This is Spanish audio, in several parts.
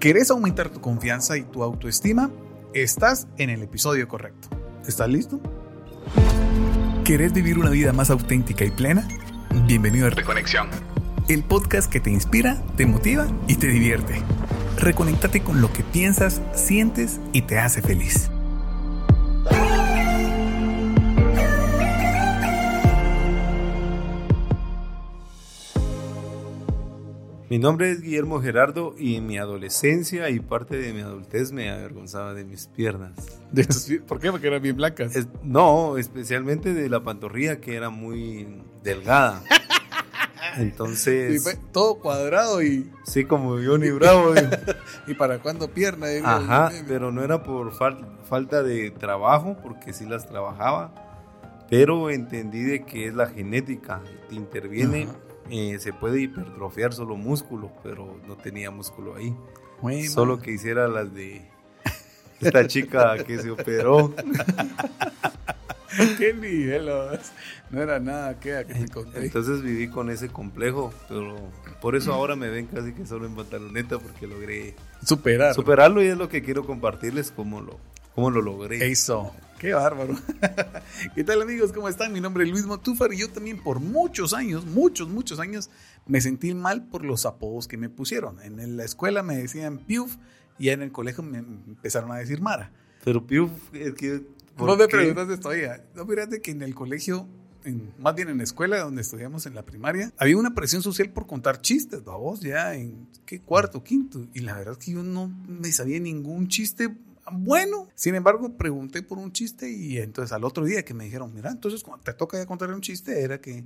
¿Querés aumentar tu confianza y tu autoestima? Estás en el episodio correcto. ¿Estás listo? ¿Querés vivir una vida más auténtica y plena? Bienvenido a Reconexión, el podcast que te inspira, te motiva y te divierte. Reconéctate con lo que piensas, sientes y te hace feliz. Mi nombre es Guillermo Gerardo y en mi adolescencia y parte de mi adultez me avergonzaba de mis piernas. ¿Por qué? Porque eran bien blancas. no, especialmente de la pantorrilla que era muy delgada. Entonces. todo cuadrado y. Sí, como Johnny Bravo. ¿Y para cuándo pierna? Ajá, pero no era por falta de trabajo, porque sí las trabajaba. Pero entendí de que es la genética, te interviene. Eh, se puede hipertrofiar solo músculo, pero no tenía músculo ahí. solo que hiciera las de esta chica que se operó. ¿Qué nivel? No era nada que, que te conté. Entonces viví con ese complejo, pero por eso ahora me ven casi que solo en pantaloneta porque logré superar. superarlo y es lo que quiero compartirles cómo lo, cómo lo logré. Eso. Qué bárbaro. ¿Qué tal amigos? ¿Cómo están? Mi nombre es Luis Motúfar y yo también por muchos años, muchos, muchos años, me sentí mal por los apodos que me pusieron. En la escuela me decían Piuf y en el colegio me empezaron a decir Mara. Pero Piuf, que... No me preguntaste todavía. No, fíjate que en el colegio, más bien en la escuela donde estudiamos en la primaria, había una presión social por contar chistes, vos ya en qué cuarto, quinto. Y la verdad es que yo no me sabía ningún chiste bueno. Sin embargo, pregunté por un chiste y entonces al otro día que me dijeron, mira, entonces cuando te toca ya contar un chiste, era que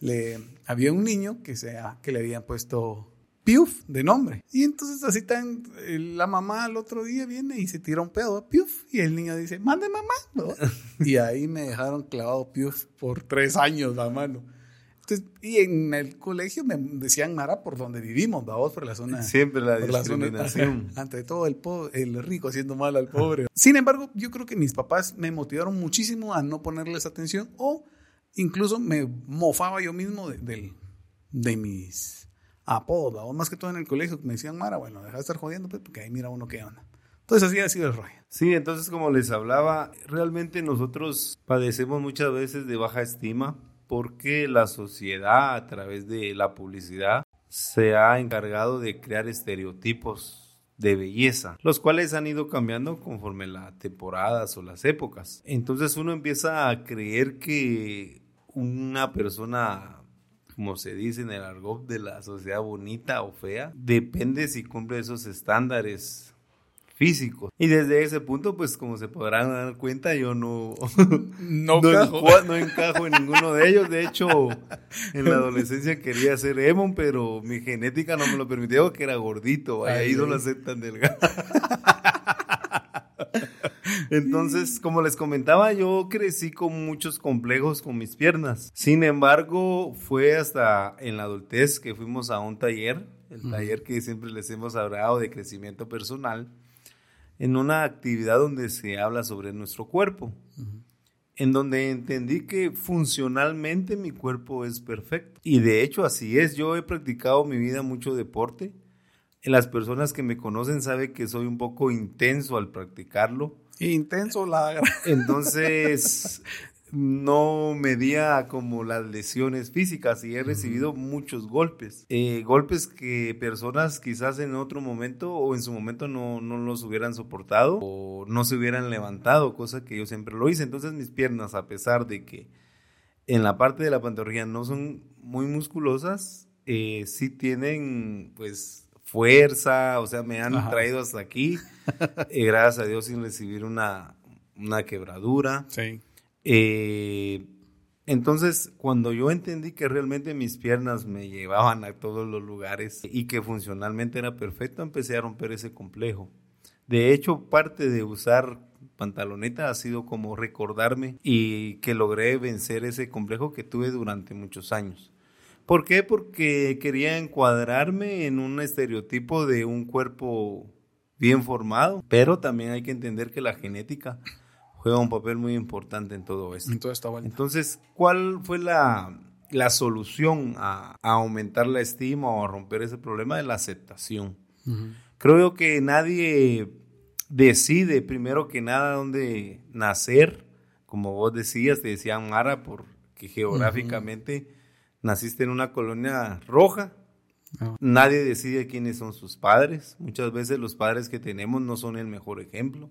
le, había un niño que, sea, que le habían puesto Piuf de nombre. Y entonces así tan, la mamá al otro día viene y se tira un pedo a Piuf y el niño dice, mande mamá. y ahí me dejaron clavado Piuf por tres años, la mano y en el colegio me decían Mara por donde vivimos, vamos por la zona. Siempre la discriminación. ante todo el, el rico haciendo mal al pobre. Sin embargo, yo creo que mis papás me motivaron muchísimo a no ponerles atención o incluso me mofaba yo mismo de, de, mis apodos, o más que todo en el colegio, me decían Mara, bueno, deja de estar jodiendo, pues, porque ahí mira uno qué onda. Entonces así ha sido el rollo. Sí, entonces como les hablaba, realmente nosotros padecemos muchas veces de baja estima porque la sociedad a través de la publicidad se ha encargado de crear estereotipos de belleza, los cuales han ido cambiando conforme las temporadas o las épocas. Entonces uno empieza a creer que una persona, como se dice en el argot de la sociedad bonita o fea, depende si cumple esos estándares físicos. Y desde ese punto, pues como se podrán dar cuenta, yo no, no, encajo. en ninguno de ellos. De hecho, en la adolescencia quería ser emo, pero mi genética no me lo permitía porque era gordito. Ahí no lo aceptan delgado. Entonces, como les comentaba, yo crecí con muchos complejos con mis piernas. Sin embargo, fue hasta en la adultez que fuimos a un taller, el taller que siempre les hemos hablado de crecimiento personal en una actividad donde se habla sobre nuestro cuerpo, en donde entendí que funcionalmente mi cuerpo es perfecto. Y de hecho así es, yo he practicado mi vida mucho deporte. Las personas que me conocen saben que soy un poco intenso al practicarlo. Intenso la... Entonces, no medía como las lesiones físicas y he recibido muchos golpes. Eh, golpes que personas quizás en otro momento o en su momento no, no, los hubieran soportado o no se hubieran levantado, cosa que yo siempre lo hice. Entonces mis piernas, a pesar de que en la parte de la pantorrilla no son muy musculosas, eh, sí tienen pues fuerza, o sea, me han traído hasta aquí, eh, gracias a Dios sin recibir una, una quebradura. Sí. Eh, entonces, cuando yo entendí que realmente mis piernas me llevaban a todos los lugares y que funcionalmente era perfecto, empecé a romper ese complejo. De hecho, parte de usar pantaloneta ha sido como recordarme y que logré vencer ese complejo que tuve durante muchos años. ¿Por qué? Porque quería encuadrarme en un estereotipo de un cuerpo bien formado, pero también hay que entender que la genética juega un papel muy importante en todo esto. Entonces, ¿cuál fue la, solución a, aumentar la estima o a romper ese problema de la aceptación? Creo que nadie decide primero que nada dónde nacer, como vos decías, te decían Mara, porque geográficamente naciste en una colonia roja. Nadie decide quiénes son sus padres. Muchas veces los padres que tenemos no son el mejor ejemplo.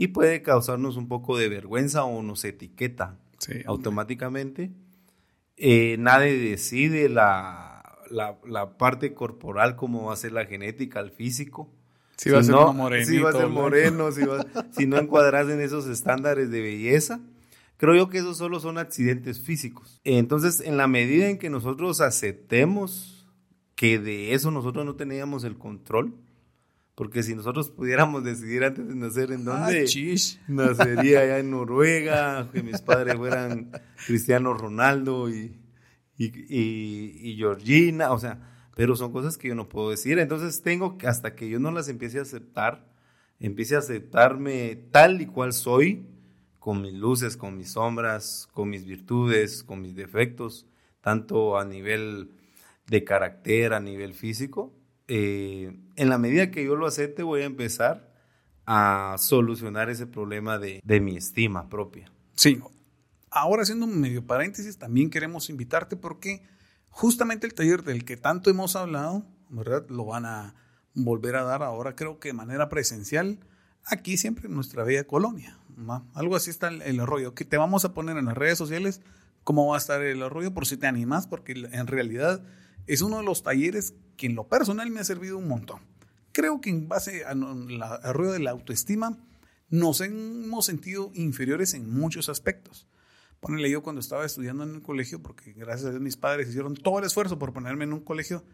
Y puede causarnos un poco de vergüenza o nos etiqueta automáticamente. Eh, nadie decide la, la, parte corporal, cómo va a ser la genética, el físico. Si, va a ser moreno. Si va a ser moreno, si, no encuadras en esos estándares de belleza. Creo yo que esos solo son accidentes físicos. Entonces, en la medida en que nosotros aceptemos que de eso nosotros no teníamos el control, porque si nosotros pudiéramos decidir antes de nacer en dónde, ah, nacería allá en Noruega, que mis padres fueran Cristiano Ronaldo y, y, y, Georgina, o sea, pero son cosas que yo no puedo decir. Entonces tengo que, hasta que yo no las empiece a aceptar, empiece a aceptarme tal y cual soy, con mis luces, con mis sombras, con mis virtudes, con mis defectos, tanto a nivel de carácter, a nivel físico, eh, en la medida que yo lo acepte, voy a empezar a solucionar ese problema de, mi estima propia. Sí. Ahora, haciendo un medio paréntesis, también queremos invitarte porque justamente el taller del que tanto hemos hablado, ¿verdad? Lo van a volver a dar ahora, creo que de manera presencial, aquí siempre en nuestra bella colonia. Algo así está el, el. Que te vamos a poner en las redes sociales cómo va a estar el rollo por si te animas, porque en realidad es uno de los talleres que en lo personal me ha servido un montón. Creo que en base al ruido de la autoestima nos hemos sentido inferiores en muchos aspectos. Ponele yo cuando estaba estudiando en el colegio, porque gracias a Dios mis padres hicieron todo el esfuerzo por ponerme en un colegio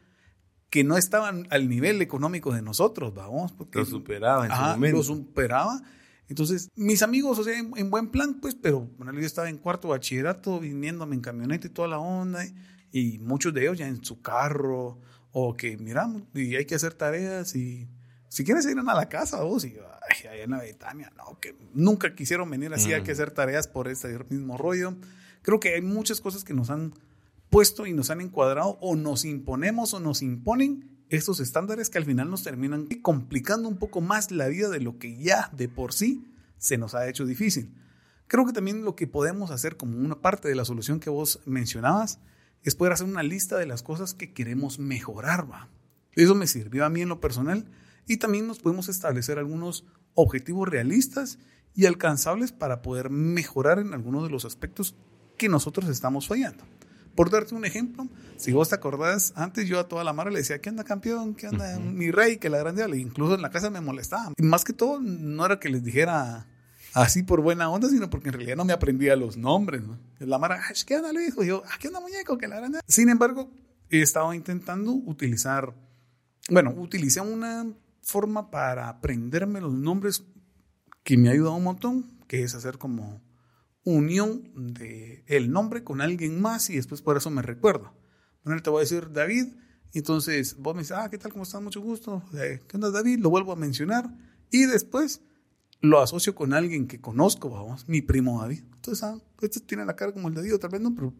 que no estaban al nivel económico de nosotros, vamos. Porque, lo superaba en su momento. Lo superaba. Entonces, mis amigos, o sea, en, buen plan, pues, pero bueno, yo estaba en cuarto bachillerato, viniéndome en camioneta y toda la onda, y muchos de ellos ya en su carro, o que miramos y hay que hacer tareas y si quieres ir a la casa vos y ay, allá en la Betania, no, que nunca quisieron venir así, hay que mm. hacer tareas por ese mismo rollo. Creo que hay muchas cosas que nos han puesto y nos han encuadrado o nos imponemos o nos imponen estos estándares que al final nos terminan complicando un poco más la vida de lo que ya de por sí se nos ha hecho difícil. Creo que también lo que podemos hacer como una parte de la solución que vos mencionabas es poder hacer una lista de las cosas que queremos mejorar. ¿va? Eso me sirvió a mí en lo personal y también nos podemos establecer algunos objetivos realistas y alcanzables para poder mejorar en algunos de los aspectos que nosotros estamos fallando. Por darte un ejemplo, si vos te acordás, antes yo a toda la mara le decía, ¿qué onda campeón? ¿Qué onda mi rey? Que la grande, incluso en la casa me molestaba. Y más que todo, no era que les dijera, así por buena onda, sino porque en realidad no me aprendía los nombres. ¿no? La Mara, ¿qué onda Luis? Y yo, ah, ¿qué onda muñeco? Que la grande. Sin embargo, he estado intentando utilizar, bueno, utilicé una forma para aprenderme los nombres que me ha ayudado un montón, que es hacer como unión de el nombre con alguien más y después por eso me recuerdo. Bueno, te voy a decir David, entonces vos me dices, ah, ¿qué tal? ¿Cómo estás? Mucho gusto. Eh, ¿Qué onda David? Lo vuelvo a mencionar y después lo asocio con alguien que conozco, vamos, mi primo David. Entonces, ah, este tiene la cara como el de David, tal vez no, pero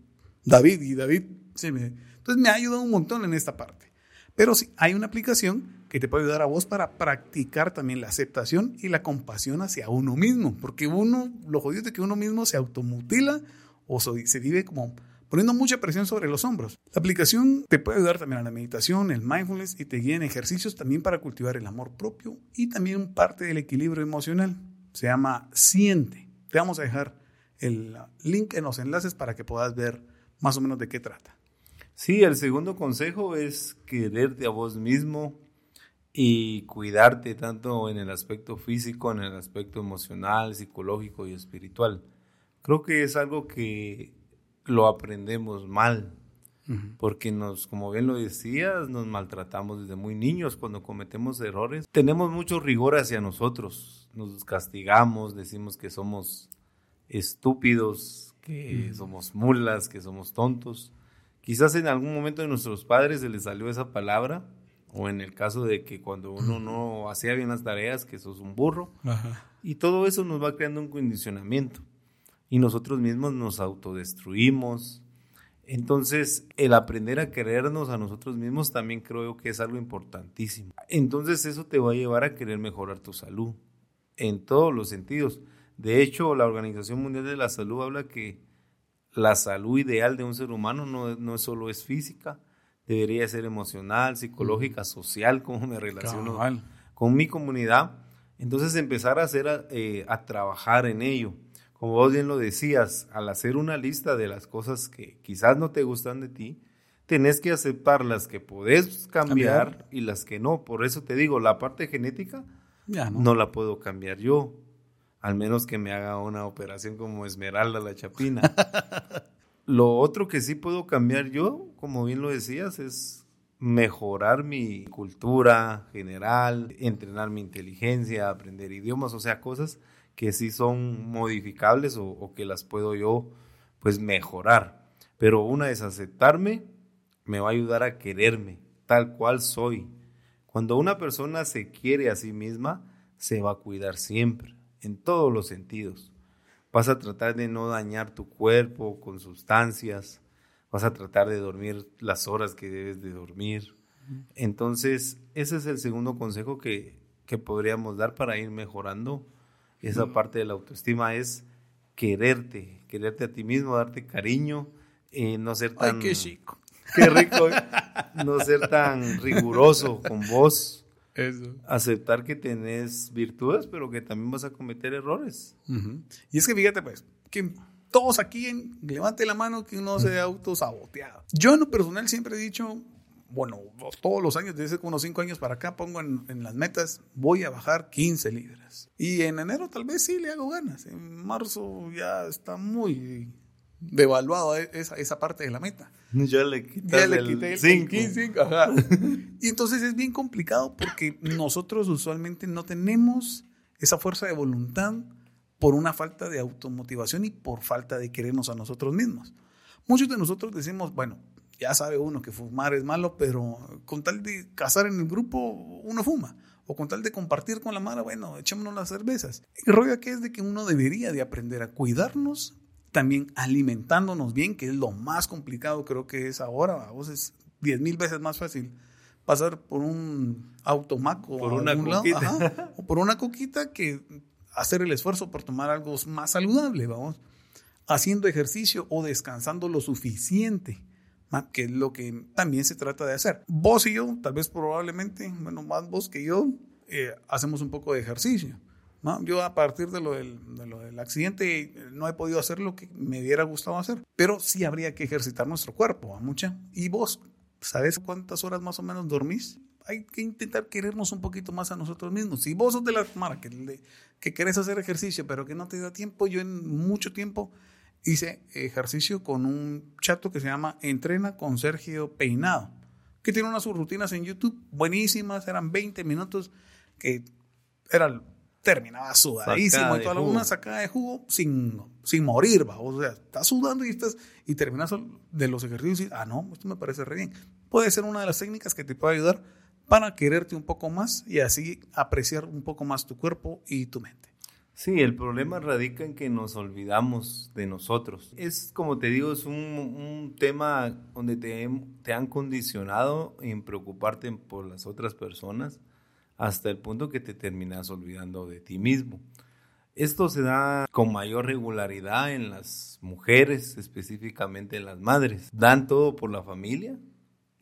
David y David, sí, me, entonces me ha ayudado un montón en esta parte. Pero sí, hay una aplicación que te puede ayudar a vos para practicar también la aceptación y la compasión hacia uno mismo, porque uno, lo jodido es que uno mismo se automutila o se vive como poniendo mucha presión sobre los hombros. La aplicación te puede ayudar también a la meditación, el mindfulness y te guía en ejercicios también para cultivar el amor propio y también parte del equilibrio emocional. Se llama Siente. Te vamos a dejar el link en los enlaces para que puedas ver más o menos de qué trata. Sí, el segundo consejo es quererte a vos mismo y cuidarte tanto en el aspecto físico, en el aspecto emocional, psicológico y espiritual. Creo que es algo que lo aprendemos mal, porque nos, como bien lo decías, nos maltratamos desde muy niños cuando cometemos errores. Tenemos mucho rigor hacia nosotros, nos castigamos, decimos que somos estúpidos, que somos mulas, que somos tontos. Quizás en algún momento de nuestros padres se les salió esa palabra, o en el caso de que cuando uno no hacía bien las tareas, que sos un burro. Y todo eso nos va creando un condicionamiento y nosotros mismos nos autodestruimos, Entonces, el aprender a querernos a nosotros mismos también creo que es algo importantísimo. Entonces, eso te va a llevar a querer mejorar tu salud en todos los sentidos. De hecho, la Organización Mundial de la Salud habla que la salud ideal de un ser humano no, no solo es física, debería ser emocional, psicológica, social, cómo me relaciono con mi comunidad. Entonces empezar a hacer, eh, a trabajar en ello como vos bien lo decías, al hacer una lista de las cosas que quizás no te gustan de ti, tenés que aceptar las que podés cambiar, y las que no. Por eso te digo, la parte genética ya no. no la puedo cambiar yo, al menos que me haga una operación como Esmeralda la Chapina. lo otro que sí puedo cambiar yo, como bien lo decías, es mejorar mi cultura general, entrenar mi inteligencia, aprender idiomas, o sea, cosas que sí son modificables o, que las puedo yo pues mejorar. Pero una es aceptarme, me va a ayudar a quererme tal cual soy. Cuando una persona se quiere a sí misma, se va a cuidar siempre, en todos los sentidos. Vas a tratar de no dañar tu cuerpo con sustancias, vas a tratar de dormir las horas que debes de dormir. Entonces, ese es el segundo consejo que, que podríamos dar para ir mejorando esa parte de la autoestima es quererte, quererte a ti mismo, darte cariño, eh, no ser tan... Ay, qué chico. Qué rico. ¿eh? no ser tan riguroso con vos. Eso. Aceptar que tenés virtudes, pero que también vas a cometer errores. Y es que fíjate, pues, que todos aquí, levante la mano que uno se ha autosaboteado. Yo en lo personal siempre he dicho, bueno, todos los años, desde unos 5 años para acá, pongo en, las metas, voy a bajar 15 libras. Y en enero tal vez sí le hago ganas. En marzo ya está muy devaluado esa, esa parte de la meta. Ya le quité el 5. Y entonces es bien complicado porque nosotros usualmente no tenemos esa fuerza de voluntad por una falta de automotivación y por falta de querernos a nosotros mismos. Muchos de nosotros decimos, bueno, ya sabe uno que fumar es malo, pero con tal de casar en el grupo, uno fuma. O con tal de compartir con la mara, bueno, echémonos las cervezas. El rollo aquí es de que uno debería de aprender a cuidarnos, también alimentándonos bien, que es lo más complicado creo que es ahora. A vos es diez mil veces más fácil pasar por un automaco por una coquita. o por una coquita que hacer el esfuerzo por tomar algo más saludable, vamos, haciendo ejercicio o descansando lo suficiente que es lo que también se trata de hacer. Vos y yo, tal vez probablemente, bueno, más vos que yo, eh, hacemos un poco de ejercicio. Yo a partir de lo, del, accidente no he podido hacer lo que me hubiera gustado hacer, pero sí habría que ejercitar nuestro cuerpo, mucha. ¿Y vos, sabes cuántas horas más o menos dormís? Hay que intentar querernos un poquito más a nosotros mismos. Si vos sos de la mara que, que querés hacer ejercicio, pero que no te da tiempo, yo en mucho tiempo hice ejercicio con un chato que se llama Entrena con Sergio Peinado, que tiene unas rutinas en YouTube buenísimas, eran 20 minutos que era, terminaba sudadísimo y toda una sacada de jugo sin, sin morir, ¿va? o sea, estás sudando y estás y terminas de los ejercicios y ah, no, esto me parece re bien. Puede ser una de las técnicas que te puede ayudar para quererte un poco más y así apreciar un poco más tu cuerpo y tu mente. Sí, el problema radica en que nos olvidamos de nosotros. Es, como te digo, es un, tema donde te, te, han condicionado en preocuparte por las otras personas hasta el punto que te terminas olvidando de ti mismo. Esto se da con mayor regularidad en las mujeres, específicamente en las madres. Dan todo por la familia,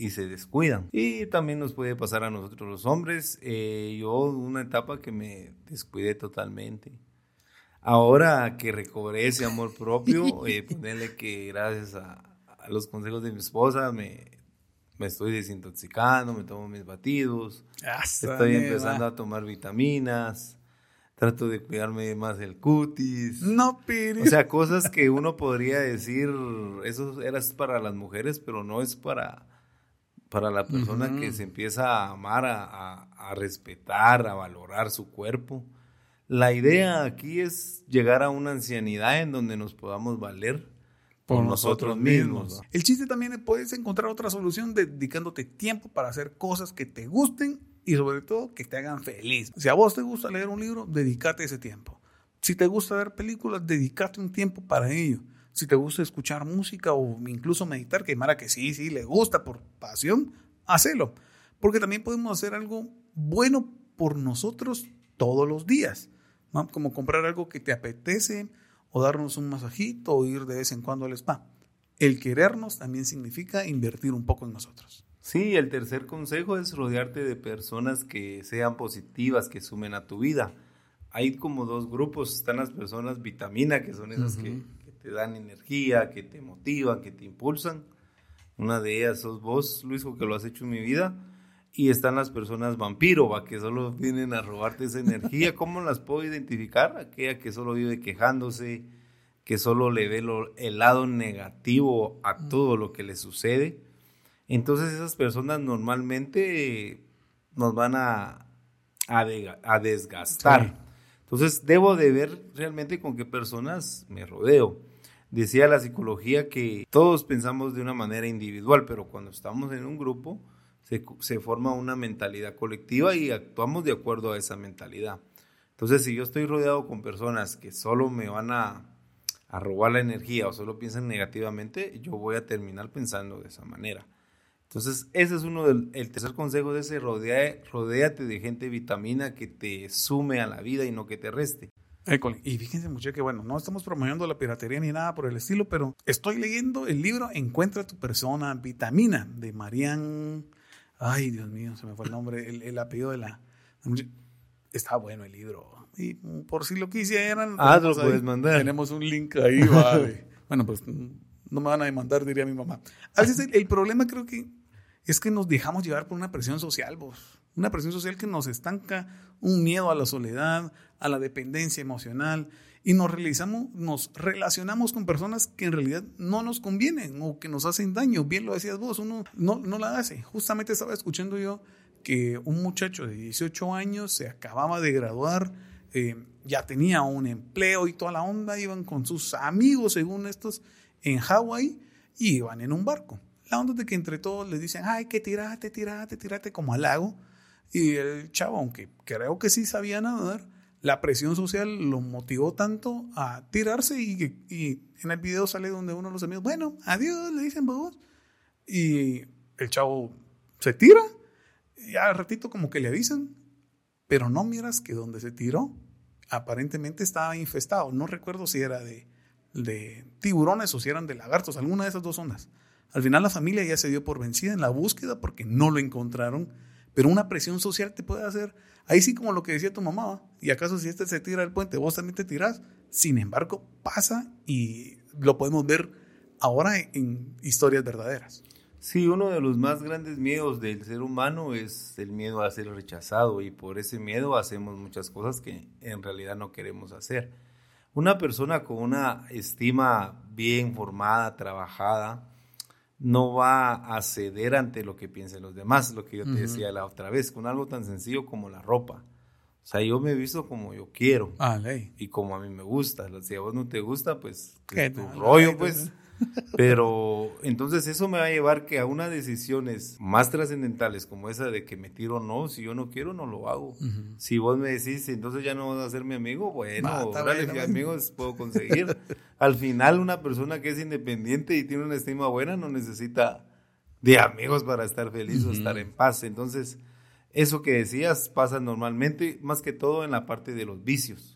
y se descuidan. Y también nos puede pasar a nosotros los hombres. Eh, yo una etapa que me descuidé totalmente. Ahora que recobré ese amor propio, eh, ponerle que gracias a, los consejos de mi esposa me, me estoy desintoxicando, me tomo mis batidos, estoy empezando a tomar vitaminas, trato de cuidarme más el cutis. No, pero... O sea, cosas que uno podría decir, eso era para las mujeres, pero no es para para la persona que se empieza a amar, a, respetar, a valorar su cuerpo. La idea aquí es llegar a una ancianidad en donde nos podamos valer por, nosotros, mismos. El chiste también es puedes encontrar otra solución dedicándote tiempo para hacer cosas que te gusten y sobre todo que te hagan feliz. Si a vos te gusta leer un libro, dedícate ese tiempo. Si te gusta ver películas, dedícate un tiempo para ello. Si te gusta escuchar música o incluso meditar, que Mara que sí, sí, le gusta por pasión, hacelo. Porque también podemos hacer algo bueno por nosotros todos los días. Como comprar algo que te apetece o darnos un masajito o ir de vez en cuando al spa. El querernos también significa invertir un poco en nosotros. Sí, el tercer consejo es rodearte de personas que sean positivas, que sumen a tu vida. Hay como dos grupos, están las personas vitamina, que son esas que, te dan energía, que te motivan, que te impulsan. Una de ellas sos vos, Luis, que lo has hecho en mi vida. Y están las personas vampiro, ¿va? que solo vienen a robarte esa energía. ¿Cómo las puedo identificar? Aquella que solo vive quejándose, que solo le ve el lado negativo a todo lo que le sucede. Entonces esas personas normalmente nos van a, a, desgastar. Entonces debo de ver realmente con qué personas me rodeo. Decía la psicología que todos pensamos de una manera individual, pero cuando estamos en un grupo se, se forma una mentalidad colectiva y actuamos de acuerdo a esa mentalidad. Entonces si yo estoy rodeado con personas que solo me van a a robar la energía o solo piensan negativamente, yo voy a terminar pensando de esa manera. Entonces, ese es uno del el tercer consejo de ese, rodea, rodéate de gente vitamina que te sume a la vida y no que te reste. Y fíjense mucho que bueno, no estamos promoviendo la piratería ni nada por el estilo, pero estoy leyendo el libro Encuentra tu persona vitamina de Marian, ay Dios mío, se me fue el nombre, el, el apellido de la... Está bueno el libro, y por si lo quisieran. Ah, lo puedes mandar. Tenemos un link ahí, vale. bueno, pues no me van a demandar, diría mi mamá. A veces el, problema creo que es que nos dejamos llevar por una presión social, vos. Una presión social que nos estanca, un miedo a la soledad, a la dependencia emocional, y nos, realizamos, nos relacionamos con personas que en realidad no nos convienen o que nos hacen daño. Bien lo decías vos, uno no, no la hace. Justamente estaba escuchando yo que un muchacho de 18 años se acababa de graduar eh, ya tenía un empleo y toda la onda, iban con sus amigos, según estos, en Hawái y iban en un barco. La onda de que entre todos les dicen, ay, que tirate, tirate, tirate como al lago. Y el chavo, aunque creo que sí sabía nadar, la presión social lo motivó tanto a tirarse y, en el video sale donde uno de los amigos, bueno, adiós, le dicen vos. Y el chavo se tira y al ratito como que le avisan, pero no miras que donde se tiró aparentemente estaba infestado. No recuerdo si era de, de tiburones o si eran de lagartos, alguna de esas dos ondas. Al final la familia ya se dio por vencida en la búsqueda porque no lo encontraron, pero una presión social te puede hacer, ahí sí como lo que decía tu mamá, y acaso si este se tira del puente, vos también te tirás. Sin embargo, pasa y lo podemos ver ahora en historias verdaderas. Sí, uno de los más grandes miedos del ser humano es el miedo a ser rechazado y por ese miedo hacemos muchas cosas que en realidad no queremos hacer. Una persona con una estima bien formada, trabajada, no va a ceder ante lo que piensen los demás, lo que yo te decía la otra vez, con algo tan sencillo como la ropa. O sea, yo me he visto como yo quiero ah, y como a mí me gusta. Si a vos no te gusta, pues es tu rollo, pues. Pero entonces eso me va a llevar que a unas decisiones más trascendentales como esa de que me tiro no, si yo no quiero no lo hago. Si vos me decís, entonces ya no vas a ser mi amigo, bueno, mis amigos puedo conseguir. Al final una persona que es independiente y tiene una estima buena no necesita de amigos para estar feliz o estar en paz. Entonces, eso que decías pasa normalmente, más que todo en la parte de los vicios.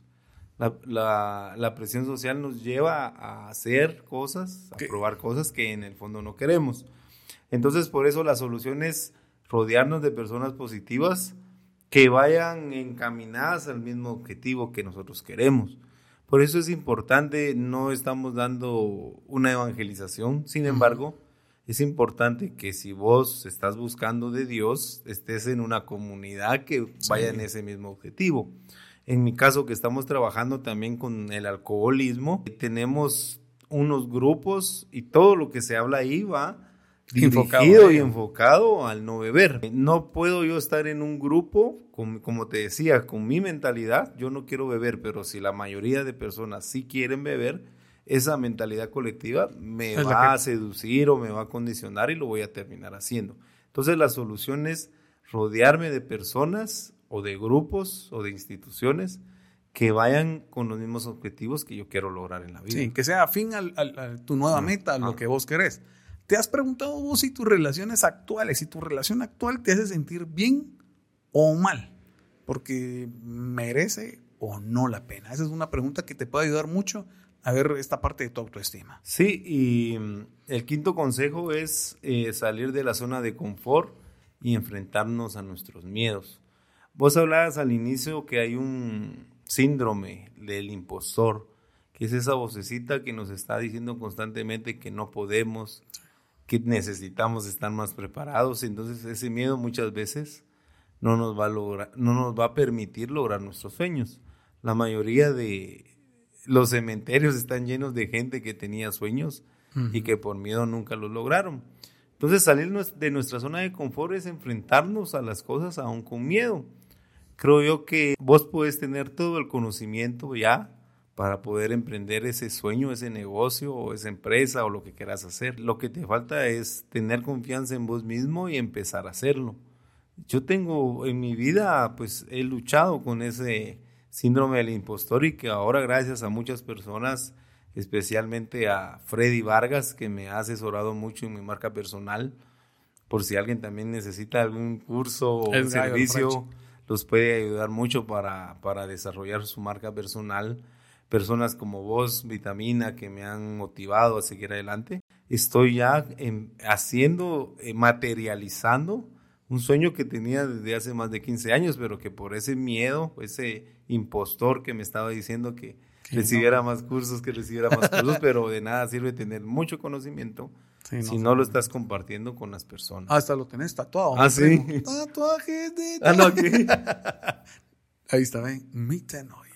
La, la, presión social nos lleva a hacer cosas, a probar cosas que en el fondo no queremos. Entonces, por eso la solución es rodearnos de personas positivas que vayan encaminadas al mismo objetivo que nosotros queremos. Por eso es importante, no estamos dando una evangelización, sin embargo, es importante que si vos estás buscando de Dios, estés en una comunidad que vaya en ese mismo objetivo. En mi caso, que estamos trabajando también con el alcoholismo, tenemos unos grupos y todo lo que se habla ahí va dirigido y enfocado al no beber. No puedo yo estar en un grupo, como te decía, con mi mentalidad, yo no quiero beber, pero si la mayoría de personas sí quieren beber, esa mentalidad colectiva me va a seducir o me va a condicionar y lo voy a terminar haciendo. Entonces la solución es rodearme de personas o de grupos o de instituciones que vayan con los mismos objetivos que yo quiero lograr en la vida. Sí, que sea afín a tu nueva meta, a lo que vos querés. ¿Te has preguntado vos si tus relaciones actuales, si tu relación actual te hace sentir bien o mal? Porque merece o no la pena. Esa es una pregunta que te puede ayudar mucho a ver esta parte de tu autoestima. Sí, y mm, el quinto consejo es eh, salir de la zona de confort y enfrentarnos a nuestros miedos. Vos hablabas al inicio que hay un síndrome del impostor, que es esa vocecita que nos está diciendo constantemente que no podemos, que necesitamos estar más preparados. Entonces ese miedo muchas veces no nos va a lograr, no nos va a permitir lograr nuestros sueños. La mayoría de los cementerios están llenos de gente que tenía sueños y que por miedo nunca los lograron. Entonces salir de nuestra zona de confort es enfrentarnos a las cosas aún con miedo. Creo yo que vos puedes tener todo el conocimiento ya para poder emprender ese sueño, ese negocio o esa empresa o lo que quieras hacer. Lo que te falta es tener confianza en vos mismo y empezar a hacerlo. Yo tengo en mi vida, pues he luchado con ese síndrome del impostor y que ahora gracias a muchas personas, especialmente a Freddy Vargas, que me ha asesorado mucho en mi marca personal, por si alguien también necesita algún curso o servicio, los puede ayudar mucho para, para desarrollar su marca personal. Personas como vos, Vitamina, que me han motivado a seguir adelante. Estoy ya haciendo, eh, materializando un sueño que tenía desde hace más de 15 años, pero que por ese miedo, ese impostor que me estaba diciendo que recibiera más cursos, que recibiera más cursos, pero de nada sirve tener mucho conocimiento si no lo estás compartiendo con las personas. Hasta lo tenés tatuado. Ah, sí. Tatuajes de... Ah, no, Ahí está, ¿ven? Mitenoia.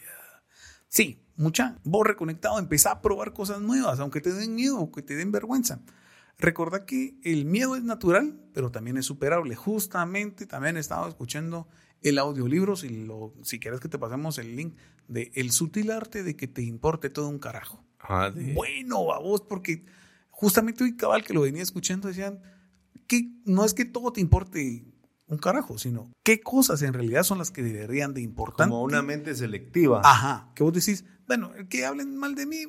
Sí, mucha. Vos reconectado, empezá a probar cosas nuevas, aunque te den miedo, aunque te den vergüenza. Recuerda que el miedo es natural, pero también es superable. Justamente también estaba escuchando el audiolibro, si, lo, si quieres que te pasemos el link, de El sutil arte de que te importe todo un carajo. Ah, bueno, a vos, porque justamente hoy cabal que lo venía escuchando decían que no es que todo te importe un carajo, sino qué cosas en realidad son las que deberían de importar. Como una mente selectiva. Ajá, que vos decís, bueno, que hablen mal de mí,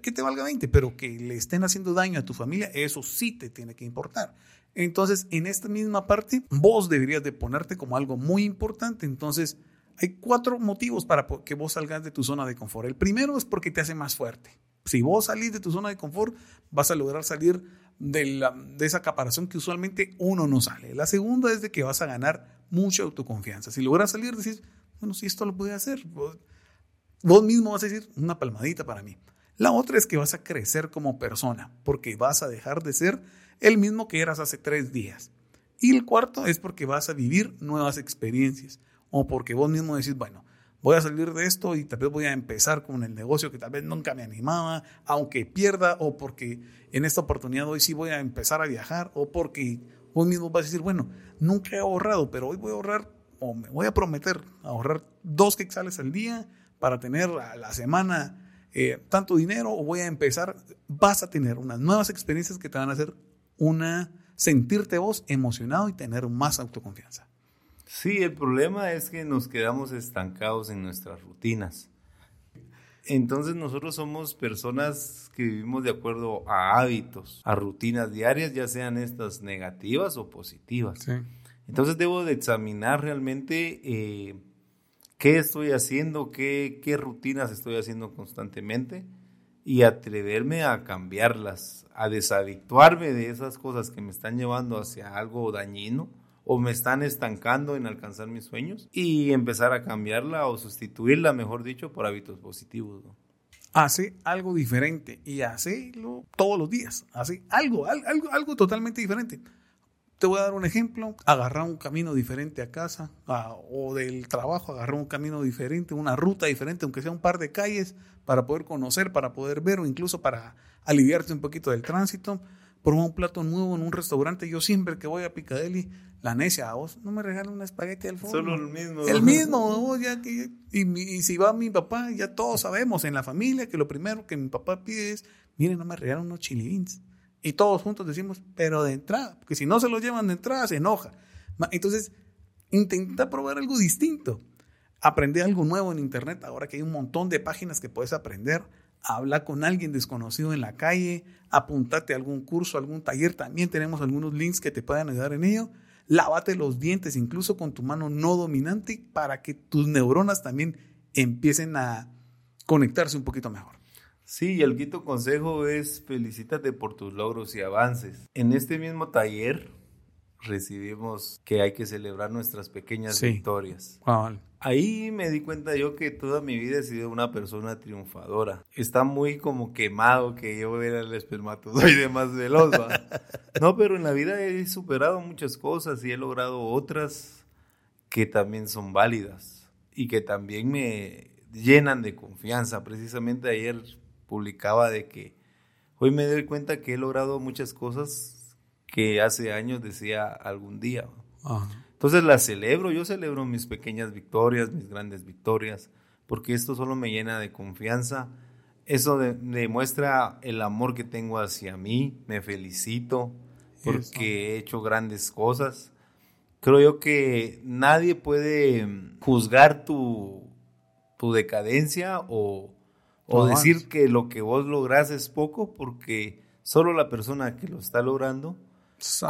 que te valga 20, pero que le estén haciendo daño a tu familia, eso sí te tiene que importar. Entonces, en esta misma parte, vos deberías de ponerte como algo muy importante. Entonces, hay cuatro motivos para que vos salgas de tu zona de confort. El primero es porque te hace más fuerte. Si vos salís de tu zona de confort, vas a lograr salir de, esa caparación que usualmente uno no sale. La segunda es de que vas a ganar mucha autoconfianza. Si logras salir, decís, bueno, si esto lo pude hacer, vos, vos mismo vas a decir, una palmadita para mí. La otra es que vas a crecer como persona, porque vas a dejar de ser el mismo que eras hace tres días. Y el cuarto es porque vas a vivir nuevas experiencias, o porque vos mismo decís, bueno, voy a salir de esto y tal vez voy a empezar con el negocio que tal vez nunca me animaba, aunque pierda, o porque en esta oportunidad hoy sí voy a empezar a viajar, o porque vos mismo vas a decir, bueno, nunca he ahorrado, pero hoy voy a ahorrar, o me voy a prometer ahorrar dos quetzales al día para tener a la semana eh, tanto dinero, o voy a empezar, vas a tener unas nuevas experiencias que te van a hacer una, sentirte vos emocionado y tener más autoconfianza. Sí, el problema es que nos quedamos estancados en nuestras rutinas. Entonces nosotros somos personas que vivimos de acuerdo a hábitos, a rutinas diarias, ya sean estas negativas o positivas. Entonces debo de examinar realmente eh, qué estoy haciendo, qué, qué rutinas estoy haciendo constantemente y atreverme a cambiarlas, a deshabituarme de esas cosas que me están llevando hacia algo dañino o me están estancando en alcanzar mis sueños y empezar a cambiarla o sustituirla, mejor dicho, por hábitos positivos. Hace algo diferente y hacerlo todos los días. Hace algo, algo, algo totalmente diferente. Te voy a dar un ejemplo, agarrar un camino diferente a casa o del trabajo, agarrar un camino diferente, una ruta diferente, aunque sea un par de calles, para poder conocer, para poder ver o incluso para aliviarte un poquito del tránsito probar un plato nuevo en un restaurante. Yo siempre que voy a Picadeli, la necia, a vos no me regalan un espagueti al fondo. Solo el mismo. El mismo, ya que, y, si va mi papá, ya todos sabemos en la familia que lo primero que mi papá pide es, miren, no me regalan unos chili beans. Y todos juntos decimos, pero de entrada, porque si no se los llevan de entrada se enoja. Entonces, intenta probar algo distinto. Aprende algo nuevo en internet, ahora que hay un montón de páginas que puedes aprender. Habla con alguien desconocido en la calle, apuntate a algún curso, algún taller. También tenemos algunos links que te puedan ayudar en ello. Lávate los dientes, incluso con tu mano no dominante, para que tus neuronas también empiecen a conectarse un poquito mejor. Sí, y el quinto consejo es felicítate por tus logros y avances. En este mismo taller recibimos que hay que celebrar nuestras pequeñas victorias. Ahí me di cuenta yo que toda mi vida he sido una persona triunfadora. Está muy como quemado que yo era el espermatozoide más veloz. no, pero en la vida he superado muchas cosas y he logrado otras que también son válidas y que también me llenan de confianza. Precisamente ayer publicaba de que hoy me doy cuenta que he logrado muchas cosas que hace años decía algún día. Entonces las celebro, yo celebro mis pequeñas victorias, mis grandes victorias, porque esto solo me llena de confianza. Eso demuestra el amor que tengo hacia mí, me felicito porque he hecho grandes cosas. Creo yo que nadie puede juzgar tu, tu decadencia o, o decir que lo que vos lográs es poco porque solo la persona que lo está logrando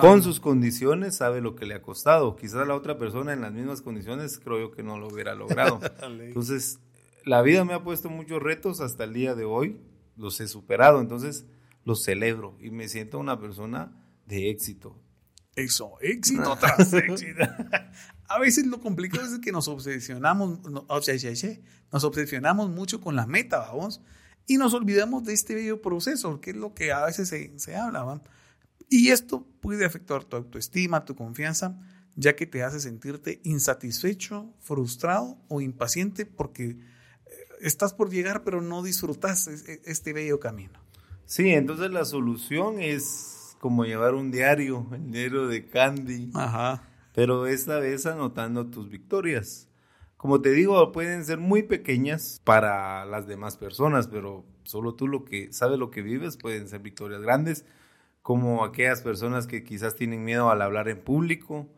con sus condiciones sabe lo que le ha costado. Quizás la otra persona en las mismas condiciones creo yo que no lo hubiera logrado. Entonces, la vida me ha puesto muchos retos hasta el día de hoy. Los he superado, entonces los celebro y me siento una persona de éxito. Eso, éxito tras éxito. A veces lo complicado es que nos obsesionamos, nos obsesionamos mucho con la meta, vamos, y nos olvidamos de este bello proceso, que es lo que a veces se, se habla, Y esto puede afectar tu autoestima, tu confianza, ya que te hace sentirte insatisfecho, frustrado o impaciente porque eh, estás por llegar pero no disfrutas este bello camino. Sí, entonces la solución es como llevar un diario, el diario de Candy. Ajá pero esta vez anotando tus victorias. Como te digo, pueden ser muy pequeñas para las demás personas, pero solo tú lo que sabes lo que vives pueden ser victorias grandes, como aquellas personas que quizás tienen miedo al hablar en público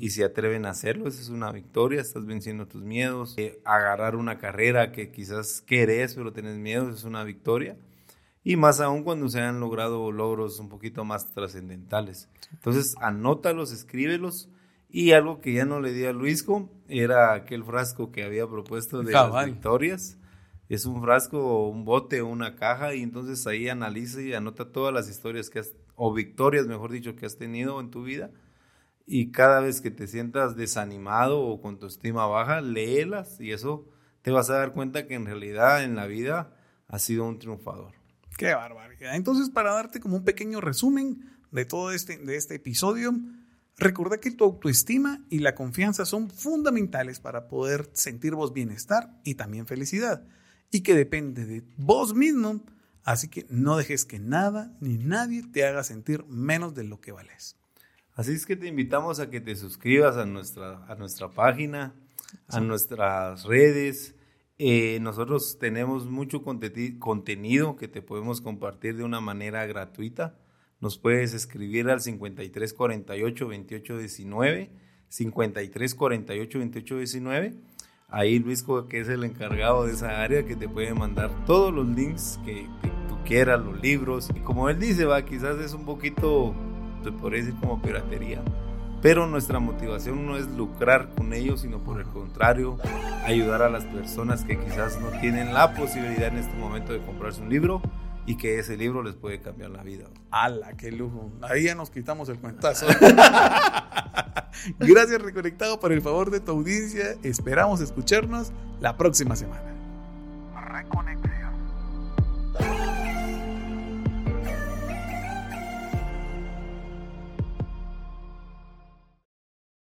y se atreven a hacerlo, esa es una victoria, estás venciendo tus miedos. Eh, agarrar una carrera que quizás querés pero tienes miedo, es una victoria. Y más aún cuando se han logrado logros un poquito más trascendentales. Entonces, anótalos, escríbelos y algo que ya no le di a Luisco era aquel frasco que había propuesto de las victorias. Es un frasco, un bote una caja y entonces ahí analiza y anota todas las historias que has, o victorias, mejor dicho, que has tenido en tu vida. Y cada vez que te sientas desanimado o con tu estima baja, léelas y eso te vas a dar cuenta que en realidad en la vida has sido un triunfador. Qué barbaridad. Entonces, para darte como un pequeño resumen de todo este, de este episodio, Recuerda que tu autoestima y la confianza son fundamentales para poder sentir vos bienestar y también felicidad, y que depende de vos mismo, así que no dejes que nada ni nadie te haga sentir menos de lo que vales. Así es que te invitamos a que te suscribas a nuestra, a nuestra página, a nuestras redes. Eh, nosotros tenemos mucho contenido que te podemos compartir de una manera gratuita nos puedes escribir al 53 48 28 19, 53 48 28 19. Ahí Luis, que es el encargado de esa área, que te puede mandar todos los links que, tú quieras, los libros. Y como él dice, va, quizás es un poquito, se podría decir como piratería. Pero nuestra motivación no es lucrar con ellos, sino por el contrario, ayudar a las personas que quizás no tienen la posibilidad en este momento de comprarse un libro y que ese libro les puede cambiar la vida. ¡Hala, qué lujo! Ahí ya nos quitamos el cuentazo. Gracias Reconectado por el favor de tu audiencia. Esperamos escucharnos la próxima semana. Reconectado.